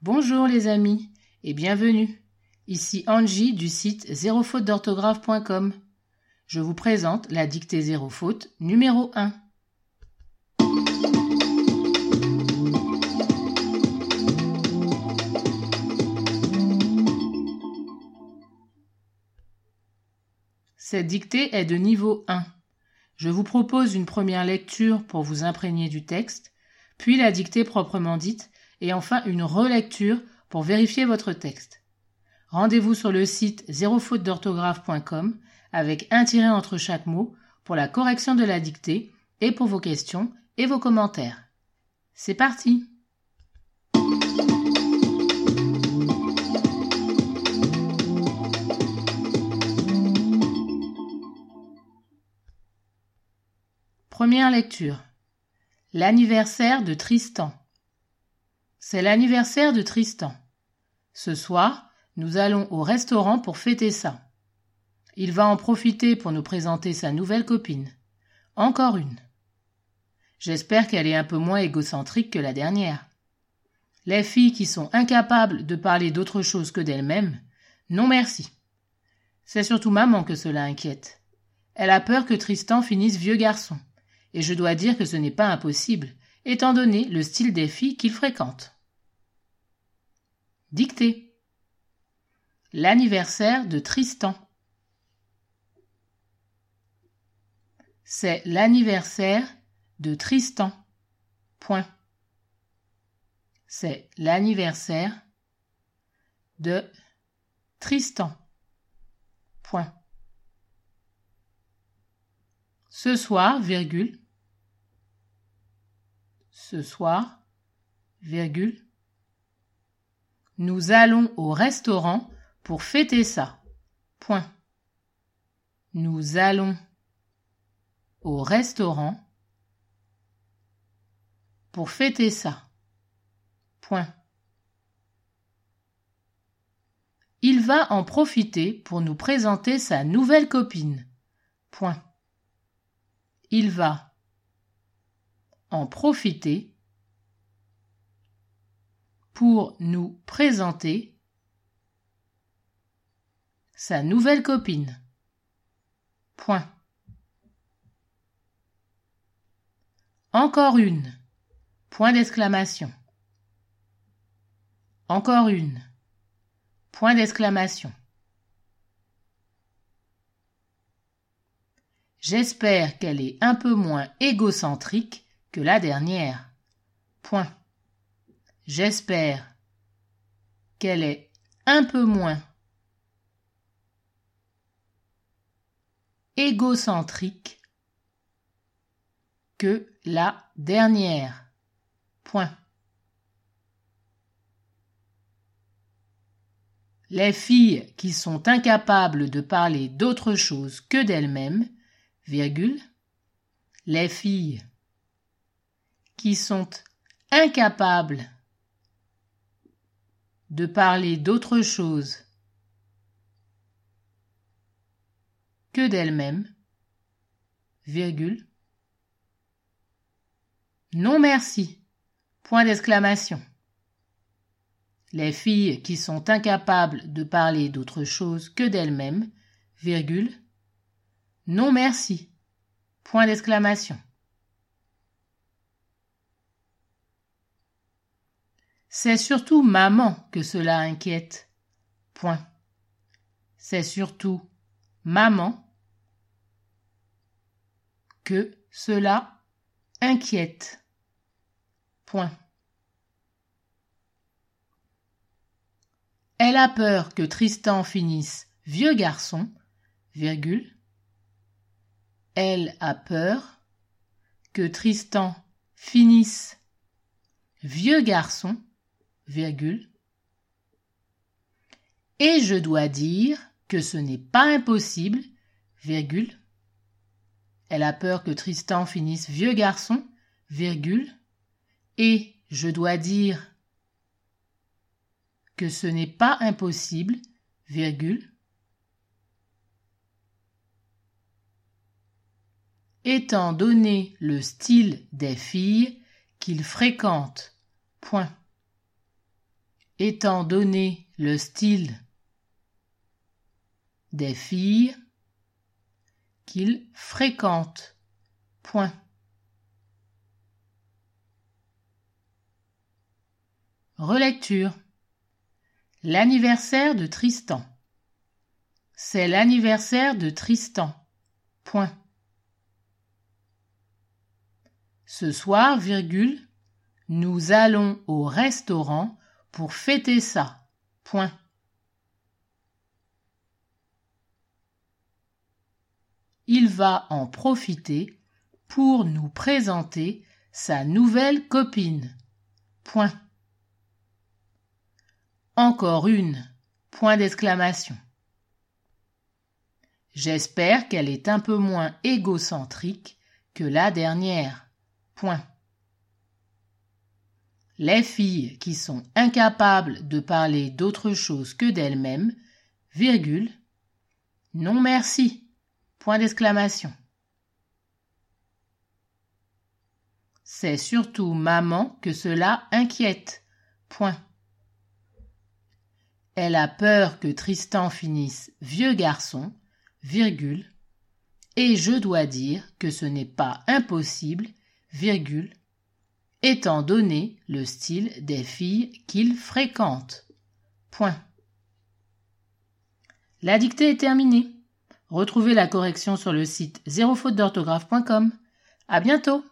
Bonjour les amis et bienvenue. Ici Angie du site zérofaute Je vous présente la dictée zéro faute numéro 1. Cette dictée est de niveau 1. Je vous propose une première lecture pour vous imprégner du texte, puis la dictée proprement dite, et enfin une relecture pour vérifier votre texte. Rendez-vous sur le site zérofaute avec un tiret entre chaque mot pour la correction de la dictée et pour vos questions et vos commentaires. C'est parti Première lecture. L'anniversaire de Tristan. C'est l'anniversaire de Tristan. Ce soir, nous allons au restaurant pour fêter ça. Il va en profiter pour nous présenter sa nouvelle copine. Encore une. J'espère qu'elle est un peu moins égocentrique que la dernière. Les filles qui sont incapables de parler d'autre chose que d'elles-mêmes, non merci. C'est surtout maman que cela inquiète. Elle a peur que Tristan finisse vieux garçon et je dois dire que ce n'est pas impossible, étant donné le style des filles qu'il fréquente. Dictée. L'anniversaire de Tristan. C'est l'anniversaire de Tristan. Point. C'est l'anniversaire de Tristan. Point. Ce soir, virgule. Ce soir, virgule. Nous allons au restaurant pour fêter ça. Point. Nous allons au restaurant pour fêter ça. Point. Il va en profiter pour nous présenter sa nouvelle copine. Point il va en profiter pour nous présenter sa nouvelle copine. Point. Encore une. Point d'exclamation. Encore une. Point d'exclamation. J'espère qu'elle est un peu moins égocentrique que la dernière. Point. J'espère qu'elle est un peu moins égocentrique que la dernière. Point. Les filles qui sont incapables de parler d'autre chose que d'elles-mêmes virgule, les filles qui sont incapables de parler d'autre chose que d'elles-mêmes, virgule, non merci, point d'exclamation. Les filles qui sont incapables de parler d'autre chose que d'elles-mêmes, virgule, non merci. Point d'exclamation. C'est surtout maman que cela inquiète. Point. C'est surtout maman que cela inquiète. Point. Elle a peur que Tristan finisse vieux garçon, virgule, elle a peur que Tristan finisse vieux garçon, et je dois dire que ce n'est pas impossible, virgule. Elle a peur que Tristan finisse vieux garçon, virgule, et je dois dire que ce n'est pas impossible, virgule, étant donné le style des filles qu'il fréquente. Point. Étant donné le style des filles qu'il fréquente. Point. Relecture. L'anniversaire de Tristan. C'est l'anniversaire de Tristan. Point. Ce soir, virgule, nous allons au restaurant pour fêter ça. Point. Il va en profiter pour nous présenter sa nouvelle copine. Point. Encore une. Point d'exclamation. J'espère qu'elle est un peu moins égocentrique que la dernière. Point. Les filles qui sont incapables de parler d'autre chose que d'elles-mêmes, virgule, non merci. Point d'exclamation. C'est surtout maman que cela inquiète. Point. Elle a peur que Tristan finisse vieux garçon, virgule, et je dois dire que ce n'est pas impossible, étant donné le style des filles qu'il fréquente. Point. La dictée est terminée. Retrouvez la correction sur le site zérofaute d'orthographe.com. À bientôt!